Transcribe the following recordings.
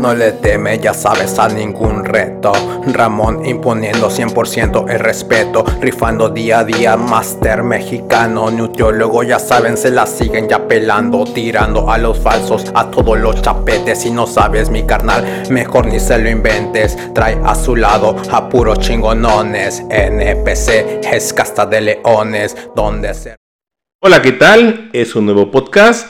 no le teme, ya sabes, a ningún reto. Ramón imponiendo 100% el respeto, rifando día a día, máster mexicano, nutriólogo, ya saben, se la siguen ya pelando, tirando a los falsos, a todos los chapetes. Si no sabes, mi carnal, mejor ni se lo inventes. Trae a su lado a puros chingonones. NPC es casta de leones, donde se. Hola, ¿qué tal? Es un nuevo podcast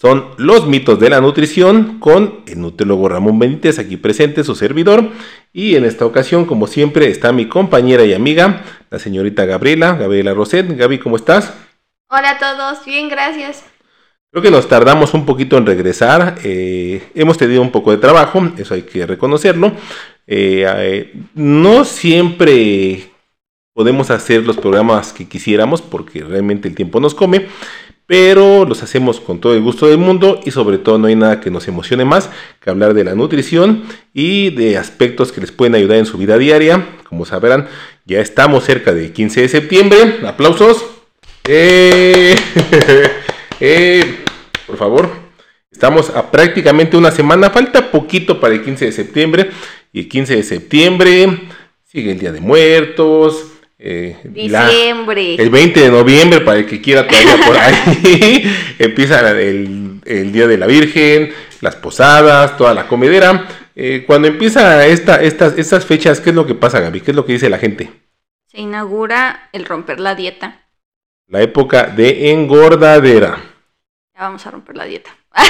son los mitos de la nutrición con el nutriólogo Ramón Benítez aquí presente, su servidor. Y en esta ocasión, como siempre, está mi compañera y amiga, la señorita Gabriela, Gabriela Roset. Gaby, ¿cómo estás? Hola a todos, bien, gracias. Creo que nos tardamos un poquito en regresar. Eh, hemos tenido un poco de trabajo, eso hay que reconocerlo. Eh, eh, no siempre podemos hacer los programas que quisiéramos porque realmente el tiempo nos come pero los hacemos con todo el gusto del mundo y sobre todo no hay nada que nos emocione más que hablar de la nutrición y de aspectos que les pueden ayudar en su vida diaria. Como sabrán, ya estamos cerca del 15 de septiembre. Aplausos. Eh, eh, por favor. Estamos a prácticamente una semana. Falta poquito para el 15 de septiembre. Y el 15 de septiembre sigue el Día de Muertos eh, Diciembre. el 20 de noviembre, para el que quiera todavía por ahí, empieza el, Día de la Virgen, las posadas, toda la comedera. Eh, cuando empieza esta, estas, estas fechas, ¿qué es lo que pasa, Gaby? ¿Qué es lo que dice la gente? Se inaugura el romper la dieta. La época de engordadera. Ya vamos a romper la dieta.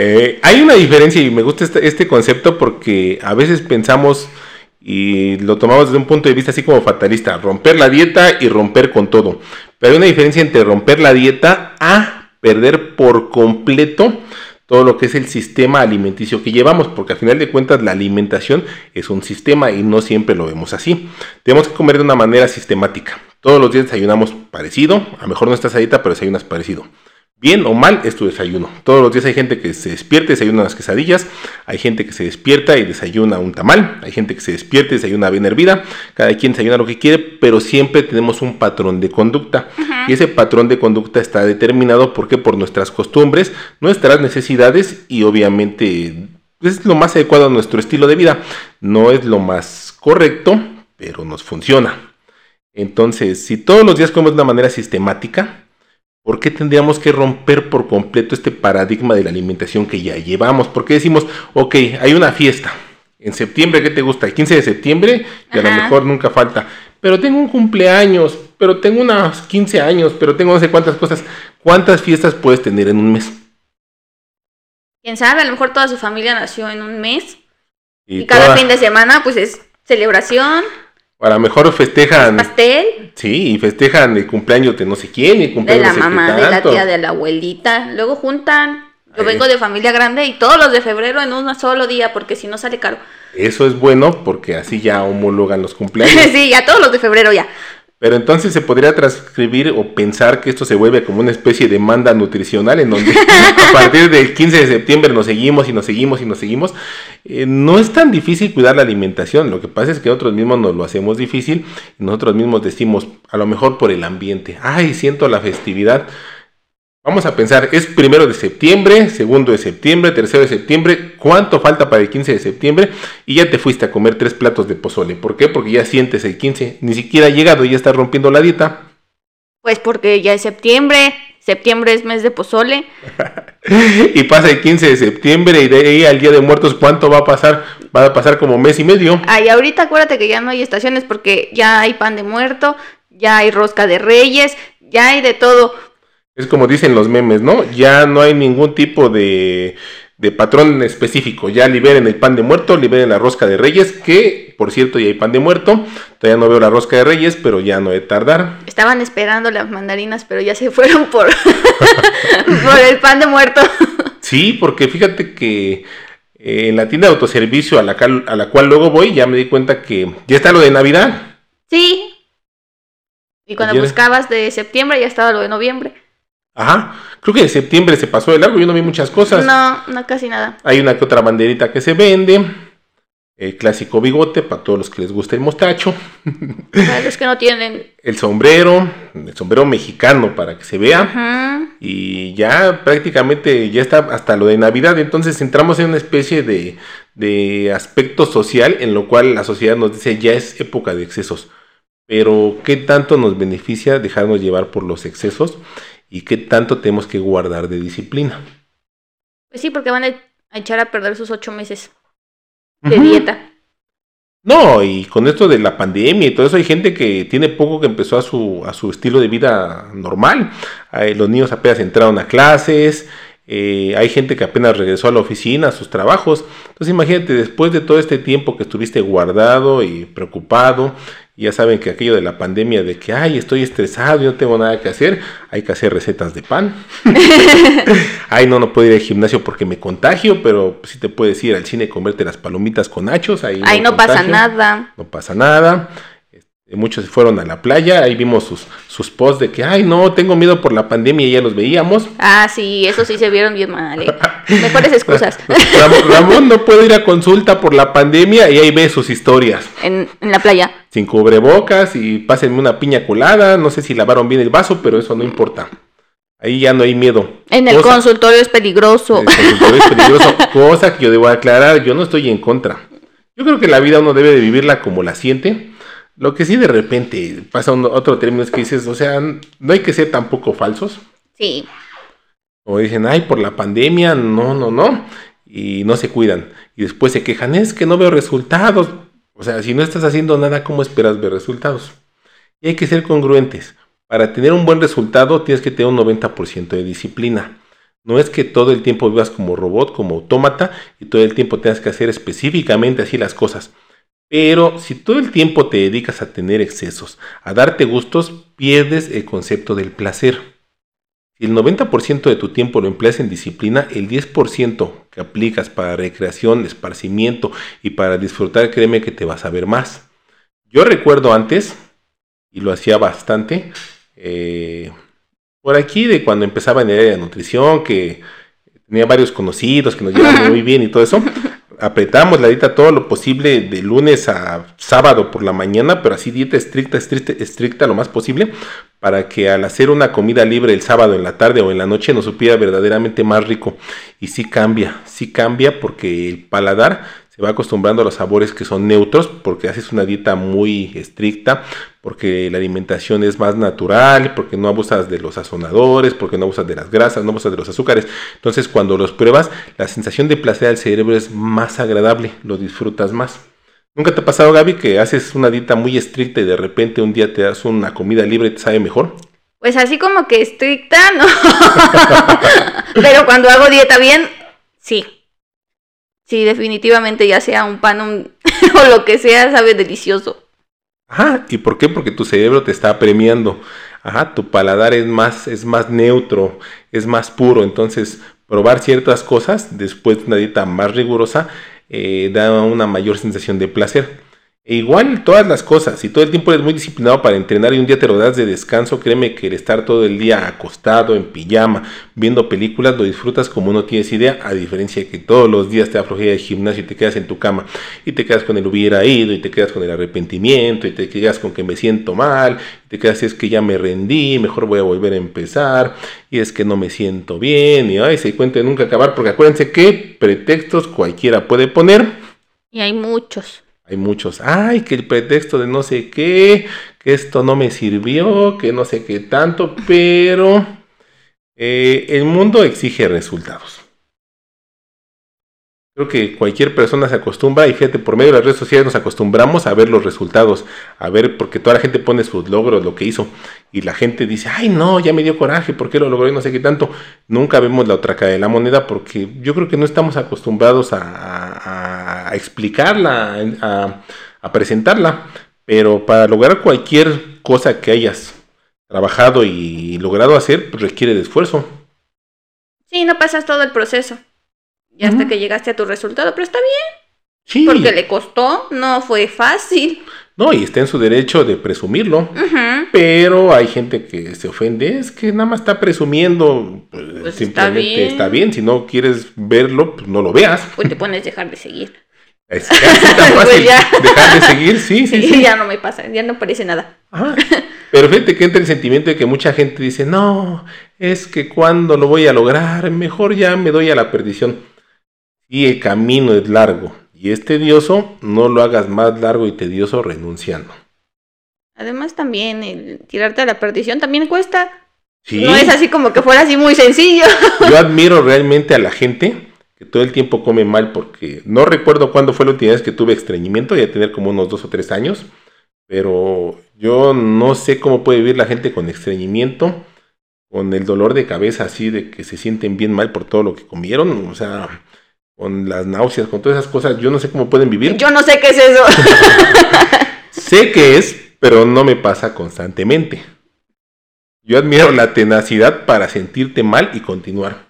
Eh, hay una diferencia y me gusta este, este concepto porque a veces pensamos y lo tomamos desde un punto de vista así como fatalista, romper la dieta y romper con todo. Pero hay una diferencia entre romper la dieta a perder por completo todo lo que es el sistema alimenticio que llevamos, porque al final de cuentas la alimentación es un sistema y no siempre lo vemos así. Tenemos que comer de una manera sistemática. Todos los días desayunamos parecido, a lo mejor no estás a dieta, pero desayunas parecido bien o mal es tu desayuno. Todos los días hay gente que se despierta y desayuna unas quesadillas, hay gente que se despierta y desayuna un tamal, hay gente que se despierta y desayuna bien hervida, cada quien desayuna lo que quiere, pero siempre tenemos un patrón de conducta. Y ese patrón de conducta está determinado porque por nuestras costumbres, nuestras necesidades y obviamente es lo más adecuado a nuestro estilo de vida. No es lo más correcto, pero nos funciona. Entonces, si todos los días comemos de una manera sistemática, ¿Por qué tendríamos que romper por completo este paradigma de la alimentación que ya llevamos? ¿Por qué decimos, ok, hay una fiesta? En septiembre, ¿qué te gusta? El 15 de septiembre, y a lo mejor nunca falta. Pero tengo un cumpleaños, pero tengo unos 15 años, pero tengo no sé cuántas cosas. ¿Cuántas fiestas puedes tener en un mes? Quién sabe, a lo mejor toda su familia nació en un mes. Y, cada fin de semana, pues es celebración. A lo mejor festejan. Pastel. Sí, y festejan el cumpleaños de no sé quién, y cumpleaños de la mamá, de la tía, de la abuelita. Luego juntan. Yo vengo de familia grande y todos los de febrero en un solo día, porque si no sale caro. Eso es bueno porque así ya homologan los cumpleaños. sí, ya todos los de febrero ya. Pero entonces se podría transcribir o pensar que esto se vuelve como una especie de manda nutricional en donde a partir del 15 de septiembre nos seguimos y nos seguimos y nos seguimos. Eh, no es tan difícil cuidar la alimentación, lo que pasa es que nosotros mismos nos lo hacemos difícil y nosotros mismos decimos, a lo mejor por el ambiente, ay, siento la festividad. Vamos a pensar, es primero de septiembre, segundo de septiembre, tercero de septiembre, ¿cuánto falta para el 15 de septiembre? Y ya te fuiste a comer tres platos de pozole. ¿Por qué? Porque ya sientes el 15, ni siquiera ha llegado y ya estás rompiendo la dieta. Pues porque ya es septiembre, septiembre es mes de pozole. y pasa el 15 de septiembre y de ahí al Día de Muertos, ¿cuánto va a pasar? Va a pasar como mes y medio. Ay, ahorita acuérdate que ya no hay estaciones porque ya hay pan de muerto, ya hay rosca de reyes, ya hay de todo es como dicen los memes, ¿no? Ya no hay ningún tipo de, de patrón específico. Ya liberen el pan de muerto, liberen la rosca de reyes, que por cierto ya hay pan de muerto. Todavía no veo la rosca de reyes, pero ya no he tardar. Estaban esperando las mandarinas, pero ya se fueron por, por el pan de muerto. sí, porque fíjate que eh, en la tienda de autoservicio a la, a la cual luego voy, ya me di cuenta que ya está lo de Navidad. Sí. Y cuando buscabas de septiembre ya estaba lo de noviembre. Ajá. Creo que de septiembre se pasó de largo, yo no vi muchas cosas. No, no casi nada. Hay una que otra banderita que se vende. El clásico bigote para todos los que les gusta el mostacho. Para los que no tienen. El sombrero, el sombrero mexicano para que se vea. Ajá. Y ya prácticamente ya está hasta lo de Navidad. Entonces entramos en una especie de, de aspecto social en lo cual la sociedad nos dice ya es época de excesos. Pero ¿qué tanto nos beneficia dejarnos llevar por los excesos y qué tanto tenemos que guardar de disciplina? Pues sí, porque van a echar a perder sus ocho meses de dieta. No, y con esto de la pandemia y todo eso, hay gente que tiene poco que empezó a su, a su estilo de vida normal. los niños apenas entraron a clases, eh, hay gente que apenas regresó a la oficina, a sus trabajos. Entonces imagínate, después de todo este tiempo que estuviste guardado y preocupado, ya saben que aquello de la pandemia de que, ay, estoy estresado y no tengo nada que hacer, hay que hacer recetas de pan. ay, no, no puedo ir al gimnasio porque me contagio, pero sí te puedes ir al cine y comerte las palomitas con nachos. Ahí no pasa nada. No pasa nada. Muchos se fueron a la playa, ahí vimos sus, sus posts de que, ay, no, tengo miedo por la pandemia y ya los veíamos. Ah, sí, eso sí se vieron bien mal. ¿eh? Mejores excusas. Ramón, no puede ir a consulta por la pandemia y ahí ve sus historias. En, la playa. Sin cubrebocas y pásenme una piña colada, no sé si lavaron bien el vaso, pero eso no importa. Ahí ya no hay miedo. En el consultorio es peligroso. En el consultorio es peligroso, cosa que yo debo aclarar, yo no estoy en contra. Yo creo que la vida uno debe de vivirla como la siente lo que sí de repente pasa otro término es que dices, o sea, no hay que ser tampoco falsos. Sí. O dicen, ay, por la pandemia, no, no, no. Y no se cuidan. Y después se quejan, es que no veo resultados. O sea, si no estás haciendo nada, ¿cómo esperas ver resultados? Y hay que ser congruentes. Para tener un buen resultado tienes que tener un 90% de disciplina. No es que todo el tiempo vivas como robot, como autómata, y todo el tiempo tengas que hacer específicamente así las cosas. Pero si todo el tiempo te dedicas a tener excesos, a darte gustos, pierdes el concepto del placer. Si el 90% de tu tiempo lo empleas en disciplina, el 10% que aplicas para recreación, esparcimiento y para disfrutar, créeme que te vas a ver más. Yo recuerdo antes, y lo hacía bastante, eh, por aquí de cuando empezaba en el área de nutrición, que tenía varios conocidos que nos llevaban muy bien y todo eso, apretamos la dieta todo lo posible de lunes a sábado por la mañana, pero así dieta estricta, estricta, estricta lo más posible, para que al hacer una comida libre el sábado en la tarde o en la noche nos supiera verdaderamente más rico. Y sí cambia, sí cambia porque el paladar se va acostumbrando a los sabores que son neutros, porque haces una dieta muy estricta, porque la alimentación es más natural, porque no abusas de los sazonadores, porque no abusas de las grasas, no abusas de los azúcares. Entonces cuando los pruebas, la sensación de placer al cerebro es más agradable, lo disfrutas más. ¿Nunca te ha pasado, Gaby, que haces una dieta muy estricta y de repente un día te das una comida libre y te sabe mejor? Pues así como que estricta, no. Pero cuando hago dieta bien, sí. Sí, definitivamente, ya sea un pan o lo que sea, sabe delicioso. Ajá, ¿y por qué? Porque tu cerebro te está premiando. Ajá, tu paladar es más, es más neutro, es más puro. Entonces, probar ciertas cosas después de una dieta más rigurosa eh, da una mayor sensación de placer. E igual todas las cosas, si todo el tiempo eres muy disciplinado para entrenar y un día te lo das de descanso, créeme que el estar todo el día acostado, en pijama, viendo películas, lo disfrutas como no tienes idea, a diferencia de que todos los días te aflojea el gimnasio y te quedas en tu cama y te quedas con el hubiera ido y te quedas con el arrepentimiento y te quedas con que me siento mal, y te quedas es que ya me rendí, mejor voy a volver a empezar y es que no me siento bien y ay, se cuenta de nunca acabar porque acuérdense que pretextos cualquiera puede poner. Y hay muchos. Hay muchos, ay, que el pretexto de no sé qué, que esto no me sirvió, que no sé qué tanto, pero eh, el mundo exige resultados. Creo que cualquier persona se acostumbra y gente por medio de las redes sociales nos acostumbramos a ver los resultados, a ver, porque toda la gente pone sus logros, lo que hizo, y la gente dice, ay no, ya me dio coraje, ¿por qué lo logró y no sé qué tanto? Nunca vemos la otra cara de la moneda porque yo creo que no estamos acostumbrados a, explicarla, a, a presentarla, pero para lograr cualquier cosa que hayas trabajado y logrado hacer, pues requiere de esfuerzo. Sí, no pasas todo el proceso. Y hasta que llegaste a tu resultado, pero está bien. Sí. Porque le costó, no fue fácil. No, y está en su derecho de presumirlo. Pero hay gente que se ofende, es que nada más está presumiendo. Pues, pues simplemente está bien. Si no quieres verlo, pues no lo veas. Pues te pones dejar de seguir. Es tan fácil pues dejar de seguir, sí, sí, sí, Ya no me pasa, ya no parece nada. Pero fíjate que entra el sentimiento de que mucha gente dice, no, es que cuando lo voy a lograr, mejor ya me doy a la perdición. Y el camino es largo y es tedioso, no lo hagas más largo y tedioso renunciando. Además también el tirarte a la perdición también cuesta. Sí, No es así como que fuera así muy sencillo. yo admiro realmente a la gente que todo el tiempo come mal porque no recuerdo cuándo fue la última vez que tuve estreñimiento, ya tener como unos dos o tres años, pero yo no sé cómo puede vivir la gente con estreñimiento, con el dolor de cabeza así de que se sienten bien mal por todo lo que comieron, o sea, con las náuseas, con todas esas cosas, yo no sé cómo pueden vivir. Yo no sé qué es eso. Sé que es, pero no me pasa constantemente. Yo admiro la tenacidad para sentirte mal y continuar.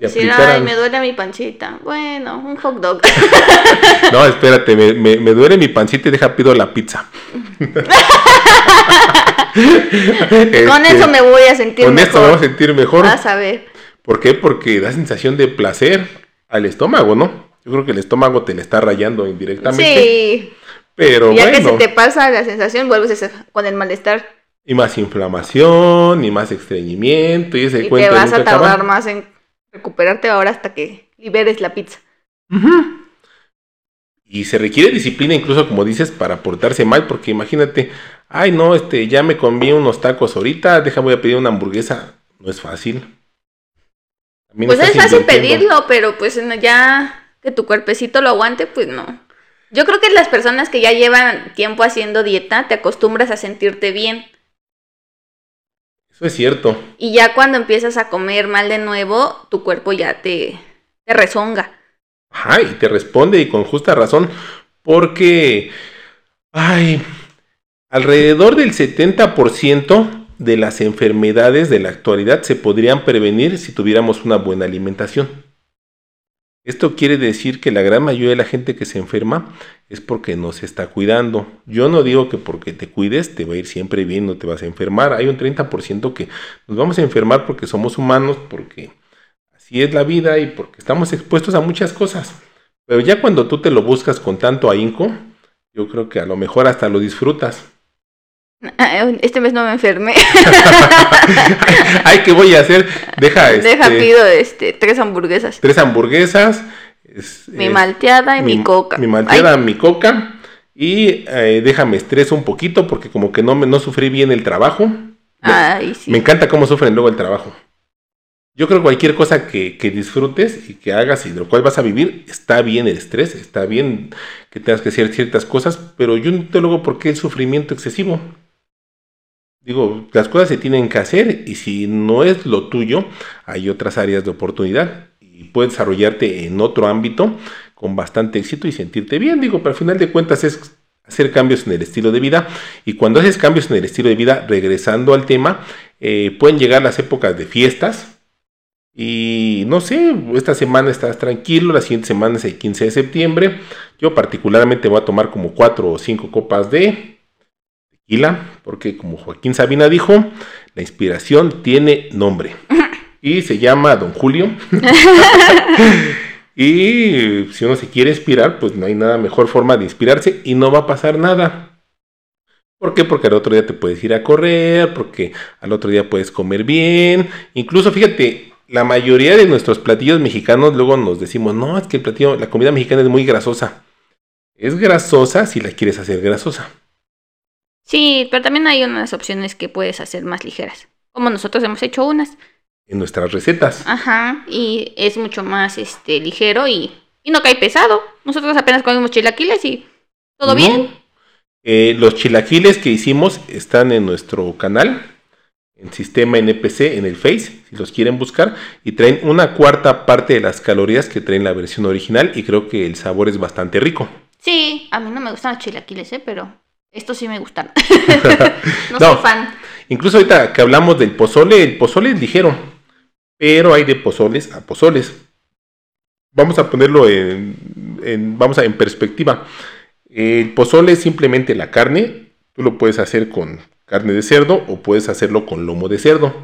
Si aplicaran- ay, me duele mi pancita. Bueno, un hot dog. No, espérate, me, me- me duele mi pancita y deja pido la pizza. Con Este, eso me voy a sentir Con esto me voy a mejor. sentir mejor. Vas a ver. ¿Por qué? Porque da sensación de placer al estómago, ¿no? Yo creo que el estómago te le está rayando indirectamente. Sí. Pero ya que se te pasa la sensación, vuelves con el malestar. y más inflamación, y más estreñimiento, y ese Y cuento vas a tardar acabar. más en recuperarte ahora hasta que liberes la pizza. Y se requiere disciplina incluso, como dices, para portarse mal, porque imagínate, ay no, este, ya me comí unos tacos ahorita, deja voy a pedir una hamburguesa. No es fácil. También Pues es fácil pedirlo, pero pues ya que tu cuerpecito lo aguante, pues no. Yo creo que las personas que ya llevan tiempo haciendo dieta, te acostumbras a sentirte bien. Eso es cierto. Y ya cuando empiezas a comer mal de nuevo, tu cuerpo ya te, te rezonga. Ajá, y te responde y con justa razón, porque, ay, alrededor del 70% de las enfermedades de la actualidad se podrían prevenir si tuviéramos una buena alimentación. Esto quiere decir que la gran mayoría de la gente que se enferma es porque no se está cuidando. Yo no digo que porque te cuides te va a ir siempre bien, no te vas a enfermar. Hay un 30% que nos vamos a enfermar porque somos humanos, porque así es la vida y porque estamos expuestos a muchas cosas. Pero ya cuando tú te lo buscas con tanto ahínco, yo creo que a lo mejor hasta lo disfrutas. Este mes no me enfermé. Ay, ¿qué voy a hacer? Deja, Deja este, pido este, tres hamburguesas. tres hamburguesas. es- Mi es- malteada y mi, coca. Mi malteada, mi coca. Y eh, déjame estreso un poquito porque como que no, no sufrí bien el trabajo. Ay, ay, sí. Me encanta cómo sufren luego el trabajo. Yo creo que cualquier cosa que, que disfrutes y que hagas y de lo cual vas a vivir, está bien el estrés, está bien que tengas que hacer ciertas cosas, pero yo no entiendo luego por qué el sufrimiento excesivo. Digo, las cosas se tienen que hacer y si no es lo tuyo, hay otras áreas de oportunidad y puedes desarrollarte en otro ámbito con bastante éxito y sentirte bien. Digo, pero al final de cuentas es hacer cambios en el estilo de vida y cuando haces cambios en el estilo de vida, regresando al tema, eh, pueden llegar las épocas de fiestas y no sé, esta semana estás tranquilo, la siguiente semana es el 15 de septiembre. Yo particularmente voy a tomar como 4 o 5 copas de tequila, porque como Joaquín Sabina dijo, la inspiración tiene nombre. Y se llama Don Julio. y si uno se quiere inspirar, pues no hay nada mejor forma de inspirarse y no va a pasar nada. ¿Por qué? Porque al otro día te puedes ir a correr, porque al otro día puedes comer bien. Incluso, fíjate, la mayoría de nuestros platillos mexicanos luego nos decimos, no, es que el platillo, la comida mexicana es muy grasosa. Es grasosa si la quieres hacer grasosa. Sí, pero también hay unas opciones que puedes hacer más ligeras. Como nosotros hemos hecho unas. En nuestras recetas. Ajá. Y es mucho más este ligero y, y no cae pesado. Nosotros apenas comemos chilaquiles y todo ¿No? bien. Eh, los chilaquiles que hicimos están en nuestro canal, en Sistema NPC, en el Face, si los quieren buscar, y traen una cuarta parte de las calorías que traen la versión original, y creo que el sabor es bastante rico. Sí, a mí no me gustan los chilaquiles, ¿eh? Pero estos sí me gustan. no, No. soy fan. Incluso ahorita que hablamos del pozole, el pozole es ligero, pero hay de pozoles a pozoles. Vamos a ponerlo en, en- vamos a, en perspectiva. El pozole es simplemente la carne. Tú lo puedes hacer con carne de cerdo o puedes hacerlo con lomo de cerdo.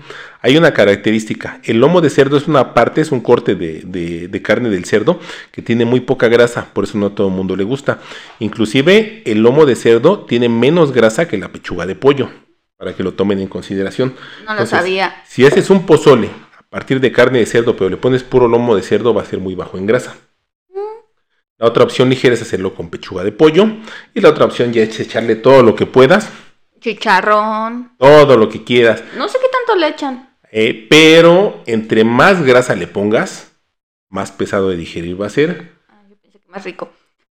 Hay una característica. El lomo de cerdo es una parte, es un corte de, de- de carne del cerdo que tiene muy poca grasa, por eso no a todo el mundo le gusta. Inclusive el lomo de cerdo tiene menos grasa que la pechuga de pollo, para que lo tomen en consideración. No lo sabía. Si haces un pozole a partir de carne de cerdo, pero le pones puro lomo de cerdo, va a ser muy bajo en grasa. La otra opción ligera es hacerlo con pechuga de pollo. Y la otra opción ya es echarle todo lo que puedas, Chicharrón. todo lo que quieras. No sé qué tanto le echan. Eh, pero entre más grasa le pongas, más pesado de digerir va a ser. Ah, yo pensé que más rico.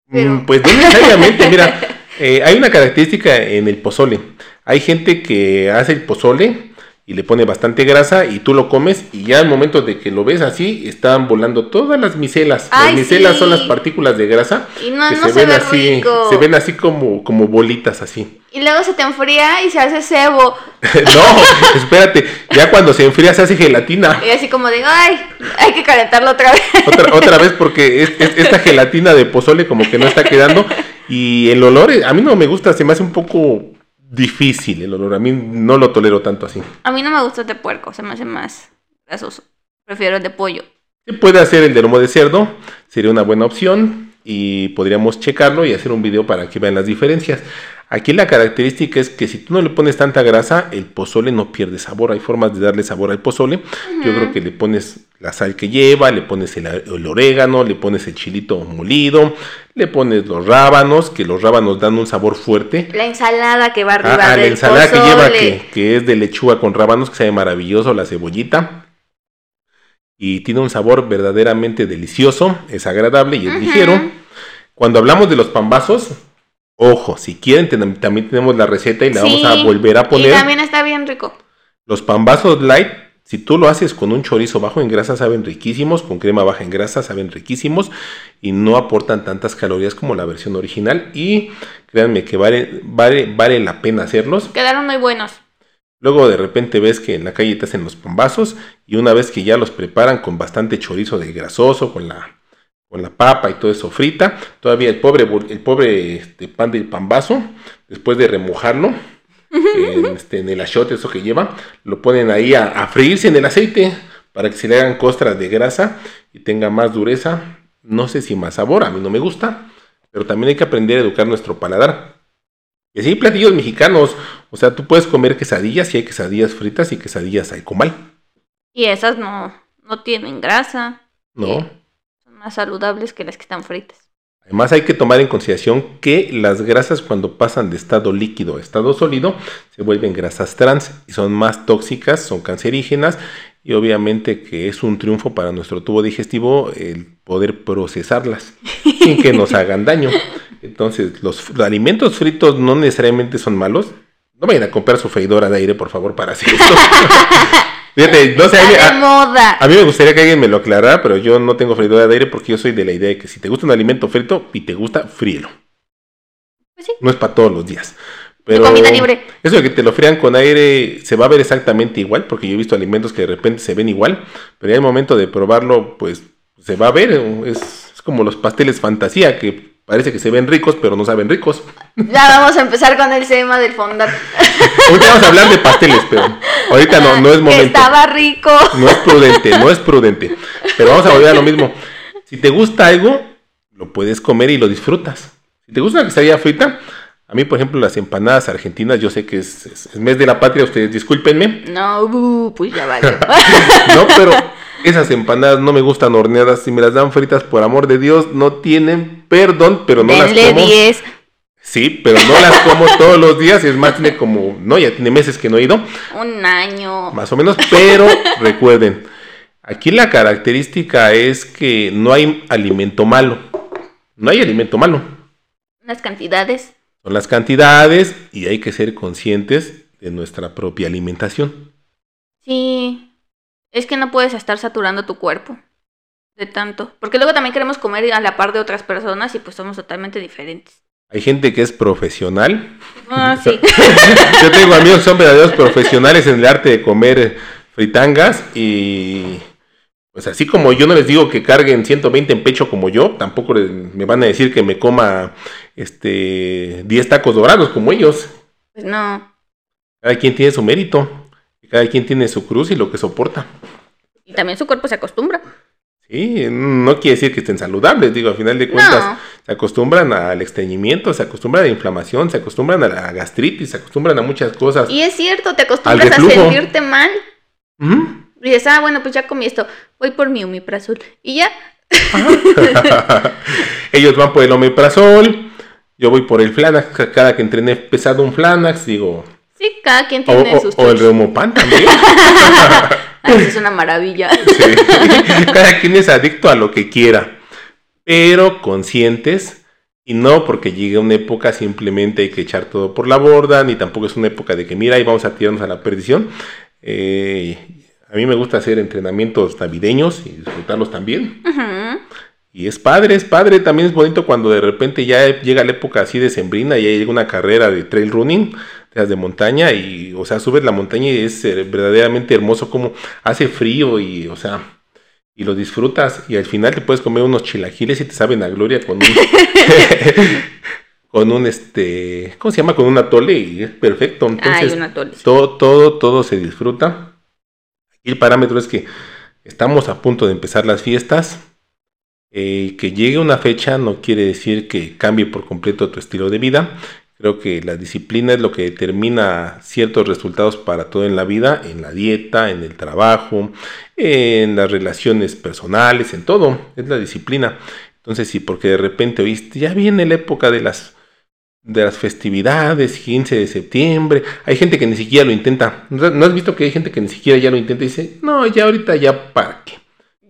Mm, Pero- Pues no necesariamente, mira, eh, hay una característica en el pozole. Hay gente que hace el pozole y le pone bastante grasa y tú lo comes y ya al momento de que lo ves así, están volando todas las micelas. Ay, las micelas sí. son las partículas de grasa Y no, que no se, se, ven ve así, rico. se ven así como, como bolitas así. Y luego se te enfría y se hace cebo. no, espérate, ya cuando se enfría se hace gelatina. Y así como de, ay, hay que calentarlo otra vez. Otra, otra vez porque es- es- esta gelatina de pozole como que no está quedando y el olor eh, a mí no me gusta, se me hace un poco difícil el olor, a mí no lo tolero tanto así. A mí no me gusta el de puerco, se me hace más grasoso. Prefiero el de pollo. Se puede hacer el de lomo de cerdo, sería una buena opción y podríamos checarlo y hacer un video para que vean las diferencias. Aquí la característica es que si tú no le pones tanta grasa, el pozole no pierde sabor. Hay formas de darle sabor al pozole. Yo creo que le pones la sal que lleva, le pones el, el orégano, le pones el chilito molido, le pones los rábanos, que los rábanos dan un sabor fuerte. La ensalada que va Ah, arriba ah, la del ensalada que lleva que, que es de lechuga con rábanos, que sabe maravilloso, la cebollita. Y tiene un sabor verdaderamente delicioso, es agradable y es ligero. Cuando hablamos de los pambazos, ojo, si quieren ten- también tenemos la receta y la vamos a volver a Y poner. también está bien rico. Los pambazos light, si tú lo haces con un chorizo bajo en grasa, saben riquísimos, con crema baja en grasa, saben riquísimos y no aportan tantas calorías como la versión original. Y créanme que vale, vale, vale la pena hacerlos. Quedaron muy buenos. Luego de repente ves que en la calle te hacen los pambazos y una vez que ya los preparan con bastante chorizo de grasoso, con la, con la papa y todo eso frita, todavía el pobre, el pobre este, pan del pambazo, después de remojarlo en, este, en el achote, eso que lleva, lo ponen ahí a, a freírse en el aceite para que se le hagan costras de grasa y tenga más dureza. No sé si más sabor, a mí no me gusta, pero también hay que aprender a educar nuestro paladar. Y así hay platillos mexicanos. O sea, tú puedes comer quesadillas y hay quesadillas fritas y quesadillas al comal. Y esas no, no tienen grasa. ¿No? Son más saludables que las que están fritas. Además hay que tomar en consideración que las grasas cuando pasan de estado líquido a estado sólido se vuelven grasas trans y son más tóxicas, son cancerígenas y obviamente que es un triunfo para nuestro tubo digestivo el poder procesarlas sin que nos hagan daño. Entonces los, alimentos fritos no necesariamente son malos. No vayan a comprar su freidora de aire, por favor, para hacer esto. Fíjate, no sé, a mí- a- moda. a mí me gustaría que alguien me lo aclarara, pero yo no tengo freidora de aire porque yo soy de la idea de que si te gusta un alimento frito y te gusta, fríelo. Pues sí. No es para todos los días. Pero comida libre. eso de que te lo frían con aire se va a ver exactamente igual, porque yo he visto alimentos que de repente se ven igual, pero ya el momento de probarlo, pues se va a ver. Es, es como los pasteles fantasía, que parece que se ven ricos, pero no saben ricos. Ya vamos a empezar con el tema del fondant. Ahorita vamos a hablar de pasteles, pero ahorita no, no es momento. estaba rico. No es prudente, no es prudente. Pero vamos a volver a lo mismo. Si te gusta algo, lo puedes comer y lo disfrutas. Si te gusta una quesadilla frita, a mí, por ejemplo, las empanadas argentinas, yo sé que es, es- es mes de la patria, ustedes discúlpenme. No, uh, pues ya vale. No, pero esas empanadas no me gustan horneadas. Si me las dan fritas, por amor de Dios, no tienen perdón, pero no las como. 10. Sí, pero no las como todos los días. Es más, tiene como, no, ya tiene meses que no he ido. Un año. más o menos, pero recuerden, aquí la característica es que no hay alimento malo. No hay alimento malo. Las cantidades. Son las cantidades y hay que ser conscientes de nuestra propia alimentación. Sí. Es que no puedes estar saturando tu cuerpo. De tanto. Porque luego también queremos comer a la par de otras personas y pues somos totalmente diferentes. Hay gente que es profesional. Ah, sí. Yo tengo amigos que son verdaderos profesionales en el arte de comer fritangas y pues así como yo no les digo que carguen 120 en pecho como yo, tampoco les- me van a decir que me coma este 10 tacos dorados como ellos. Pues no. Cada quien tiene su mérito, cada quien tiene su cruz y lo que soporta. Y también su cuerpo se acostumbra. Sí, no quiere decir que estén saludables, digo, a final de cuentas No. se acostumbran al estreñimiento, se acostumbran a la inflamación, se acostumbran a la gastritis, se acostumbran a muchas cosas. Y es cierto, te acostumbras a sentirte mal. Y dices, ah, bueno, pues ya comí esto. Voy por mi omeprazol. Y ya, Ellos van por el omeprazol, yo voy por el Flanax, cada que entrené pesado un Flanax, digo... Sí, cada quien O, tiene o- sus o el trucos. Reumopan también. Ay, es una maravilla. Sí. Cada quien es adicto a lo que quiera, pero conscientes y no porque llegue una época simplemente hay que echar todo por la borda, ni tampoco es una época de que mira y vamos a tirarnos a la perdición. Eh, a mí me gusta hacer entrenamientos navideños y disfrutarlos también. Ujú. Y es padre, es padre, también es bonito cuando de repente ya llega la época así de sembrina y ya llega una carrera de trail running, de montaña y, o sea, subes la montaña y es eh, verdaderamente hermoso como hace frío y, o sea, y lo disfrutas y al final te puedes comer unos chilaquiles y te saben a gloria con un, con un, este, ¿cómo se llama? Con un atole y es perfecto. Entonces, Ay, una atole. todo, todo, todo se disfruta. Aquí el parámetro es que estamos a punto de empezar las fiestas. Eh, que llegue una fecha no quiere decir que cambie por completo tu estilo de vida. Creo que la disciplina es lo que determina ciertos resultados para todo en la vida, en la dieta, en el trabajo, en las relaciones personales, en todo. Es la disciplina. Entonces, sí, porque de repente oíste, ya viene la época de las de las festividades, 15 de septiembre. Hay gente que ni siquiera lo intenta. ¿No has visto que hay gente que ni siquiera ya lo intenta y dice, no, ya ahorita ya para qué?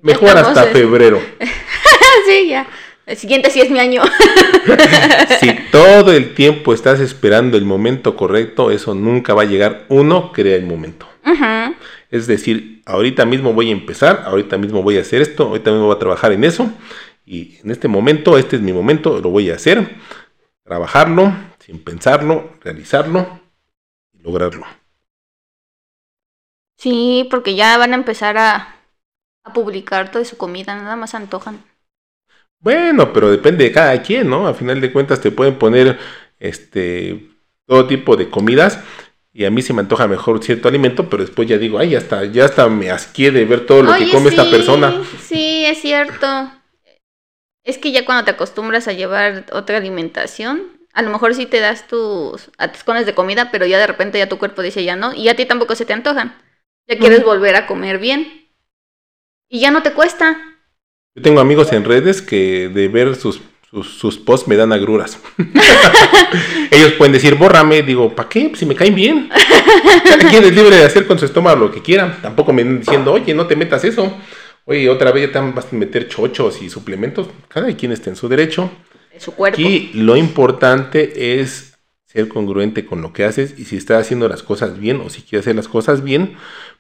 Mejor estamos hasta en- febrero. sí, ya. El siguiente sí es mi año. Si todo el tiempo estás esperando el momento correcto, eso nunca va a llegar. Uno crea el momento. Es decir, ahorita mismo voy a empezar, ahorita mismo voy a hacer esto, ahorita mismo voy a trabajar en eso. Y en este momento, este es mi momento, lo voy a hacer. Trabajarlo, sin pensarlo, realizarlo y lograrlo. Sí, porque ya van a empezar a, a publicar toda su comida, nada más antojan. Bueno, pero depende de cada quien, ¿no? A final de cuentas te pueden poner este todo tipo de comidas y a mí se me antoja mejor cierto alimento, pero después ya digo, ay, hasta ya hasta me asqué de ver todo lo que come esta persona. Sí, es cierto. Es que ya cuando te acostumbras a llevar otra alimentación, a lo mejor sí te das tus atascones de comida, pero ya de repente ya tu cuerpo dice ya no, y a ti tampoco se te antojan. Ya quieres volver a comer bien. Y ya no te cuesta. Yo tengo amigos en redes que de ver sus, sus, sus posts me dan agruras. Ellos pueden decir, bórrame, digo, ¿para qué? Si me caen bien. Cada quien es libre de hacer con su estómago lo que quiera. Tampoco me están diciendo, oye, no te metas eso. Oye, otra vez ya te vas a meter chochos y suplementos. Cada quien está en su derecho. De su cuerpo. Aquí lo importante es ser congruente con lo que haces y si estás haciendo las cosas bien o si quieres hacer las cosas bien,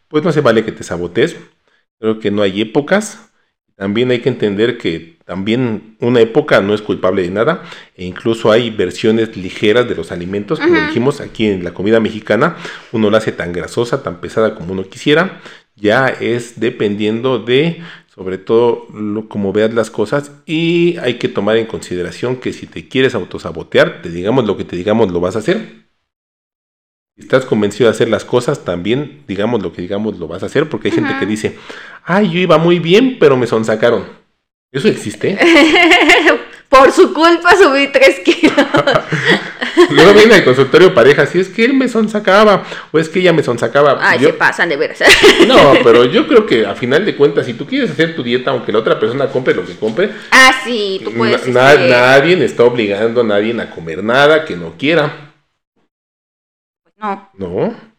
pues no se vale que te sabotees. Creo que no hay épocas. También hay que entender que también una época no es culpable de nada e incluso hay versiones ligeras de los alimentos, como dijimos aquí en la comida mexicana, uno la hace tan grasosa, tan pesada como uno quisiera, ya es dependiendo de sobre todo lo, como veas las cosas y hay que tomar en consideración que si te quieres autosabotear, te digamos lo que te digamos lo vas a hacer. Estás convencido de hacer las cosas, también digamos lo que digamos lo vas a hacer, porque hay gente que dice, ay, yo iba muy bien, pero me sonsacaron. Eso existe. Por su culpa subí tres kilos. Luego viene el consultorio pareja, si es que él me sonsacaba o es que ella me sonsacaba. Ay, Yo- se pasan de veras. no, pero yo creo que a final de cuentas, si tú quieres hacer tu dieta, aunque la otra persona compre lo que compre, ah, sí, tú puedes. na- este, nadie está obligando a nadie a comer nada que no quiera. No, No.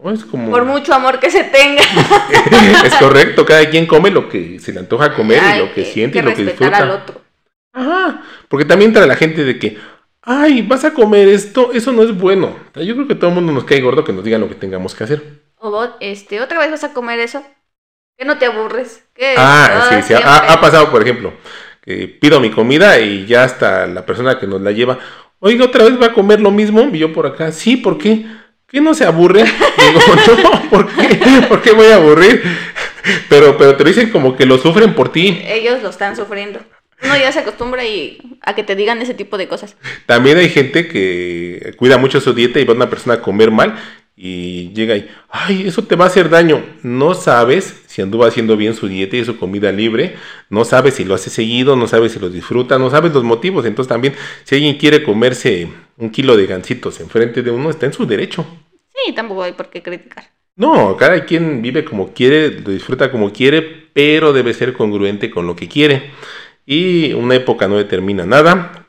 No, es como... por mucho amor que se tenga. es correcto, cada quien come lo que se le antoja comer Ay, y lo que siente y que lo que disfruta. al otro. Ajá, porque también entra la gente de que, ay, vas a comer esto, eso no es bueno. Yo creo que todo el mundo nos cae gordo que nos digan lo que tengamos que hacer. O vos, este, otra vez vas a comer eso. Que no te aburres. Que Ah, sí, sí, ha, ha pasado, por ejemplo, que pido mi comida y ya hasta la persona que nos la lleva, oiga, otra vez va a comer lo mismo, y yo por acá, sí, ¿por qué? ¿Qué no se aburre? Digo, no, ¿por qué? ¿Por qué voy a aburrir? Pero, pero te dicen como que lo sufren por ti. Ellos lo están sufriendo. Uno ya se acostumbra y a que te digan ese tipo de cosas. También hay gente que cuida mucho su dieta y va a una persona a comer mal y llega y, ay, eso te va a hacer daño. No sabes si anduvo haciendo bien su dieta y su comida libre, no sabes si lo hace seguido, no sabes si lo disfruta, no sabes los motivos. Entonces también, si alguien quiere comerse un kilo de gancitos enfrente de uno, está en su derecho. Sí, tampoco hay por qué criticar. No, cada quien vive como quiere, lo disfruta como quiere, pero debe ser congruente con lo que quiere. Y una época no determina nada,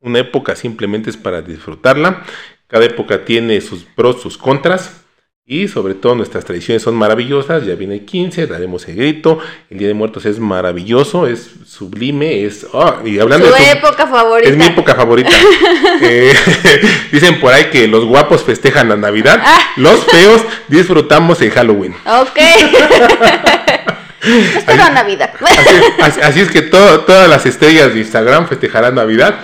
una época simplemente es para disfrutarla. Cada época tiene sus pros, sus contras. Y sobre todo nuestras tradiciones son maravillosas. Ya viene el 15, daremos el grito. El Día de Muertos es maravilloso, es sublime, es... ah, y hablando Su de... sub- época favorita. es mi época favorita. Eh, dicen por ahí que los guapos festejan la Navidad, Ah. los feos disfrutamos el Halloween. Ok. Espero a Navidad. Así, así- así es que todo- todas las estrellas de Instagram festejarán Navidad.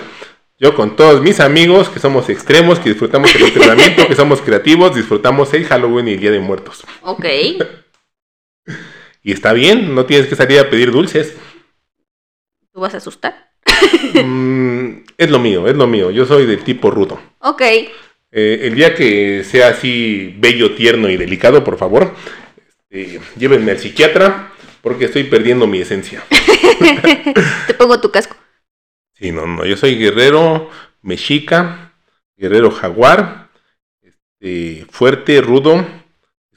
Yo con todos mis amigos que somos extremos, que disfrutamos el entrenamiento, que somos creativos, disfrutamos el Halloween y el Día de Muertos. Ok. Y está bien, no tienes que salir a pedir dulces. ¿Tú vas a asustar? Mm, es lo mío, es lo mío. Yo soy del tipo rudo. Ok. Eh, el día que sea así bello, tierno y delicado, por favor, este, llévenme al psiquiatra porque estoy perdiendo mi esencia. Te pongo tu casco. Sí, no, no, yo soy guerrero mexica, guerrero jaguar, este, fuerte, rudo,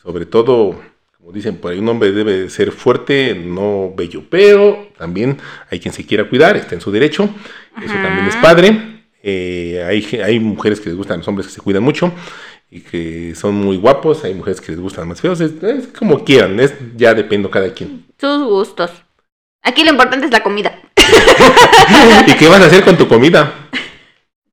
sobre todo, como dicen por ahí, un hombre debe de ser fuerte, no bello, pero también hay quien se quiera cuidar, está en su derecho, eso Ajá. también es padre. Eh, hay, hay mujeres que les gustan los hombres que se cuidan mucho y que son muy guapos, hay mujeres que les gustan más feos, es, es como quieran, es, ya depende cada quien. Sus gustos. Aquí lo importante es la comida. ¿Y qué vas a hacer con tu comida?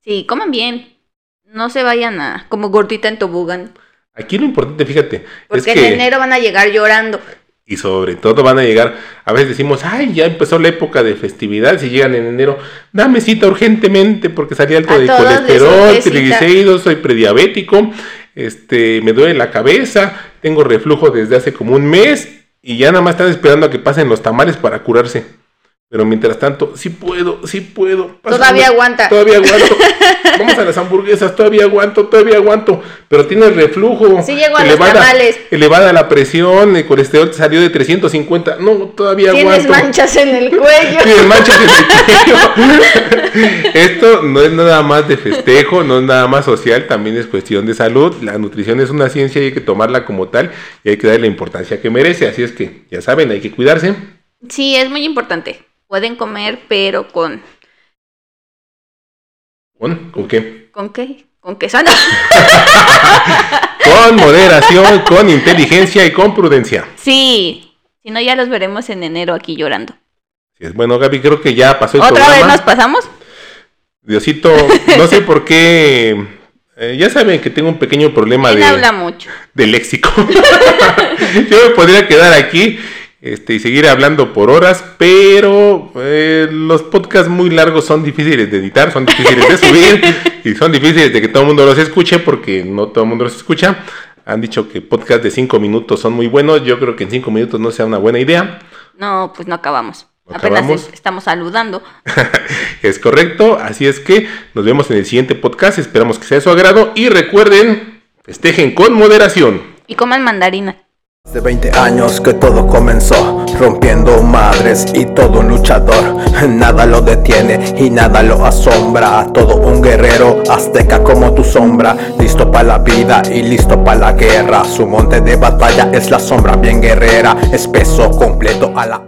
Sí, coman bien. No se vayan a como gordita en tobogán. Aquí lo importante, fíjate, Porque es que... en enero van a llegar llorando. Y sobre todo van a llegar, a veces decimos, ay, ya empezó la época de festividad, si llegan en enero, dame cita urgentemente porque salí alto A de colesterol, triglicéridos, soy prediabético, este, me duele la cabeza, tengo reflujo desde hace como un mes y ya nada más están esperando a que pasen los tamales para curarse. Pero mientras tanto, sí puedo, sí puedo. pásame- Todavía aguanta. Todavía aguanto. Vamos a las hamburguesas, todavía aguanto, todavía aguanto. Pero tienes reflujo. Sí llego a los tamales. Elevada la presión, el colesterol te salió de 350. No, todavía Tienes aguanto. manchas en el cuello. Tienes manchas en el cuello. Esto no es nada más de festejo, no es nada más social, también es cuestión de salud. La nutrición es una ciencia y hay que tomarla como tal y hay que darle la importancia que merece. Así es que, ya saben, hay que cuidarse. Sí, es muy importante. Pueden comer, pero con ¿Con, ¿con qué? ¿con qué? Con qué sana. Con moderación, con inteligencia y con prudencia. Sí. Si no, ya los veremos en enero aquí llorando. Bueno, Gaby, creo que ya pasó el ¿Otra vez programa. nos pasamos? Diosito, no sé por qué. eh, ya saben que tengo un pequeño problema ¿Quién de, habla mucho? de léxico. Yo me podría quedar aquí este, y seguir hablando por horas, pero eh, los podcasts muy largos son difíciles de editar, son difíciles de subir y son difíciles de que todo el mundo los escuche porque no todo el mundo los escucha. Han dicho que podcasts de 5 minutos son muy buenos. Yo creo que en 5 minutos no sea una buena idea. No, pues no acabamos. ¿No Apenas acabamos? es- estamos saludando. Es correcto, así es que nos vemos en el siguiente podcast. Esperamos que sea de su agrado y recuerden, festejen con moderación. Y coman mandarina. Hace 20 años que todo comenzó, rompiendo madres y todo un luchador. Nada lo detiene y nada lo asombra. Todo un guerrero azteca como tu sombra. Listo para la vida y listo para la guerra. Su monte de batalla es la sombra bien guerrera. Espeso, completo a la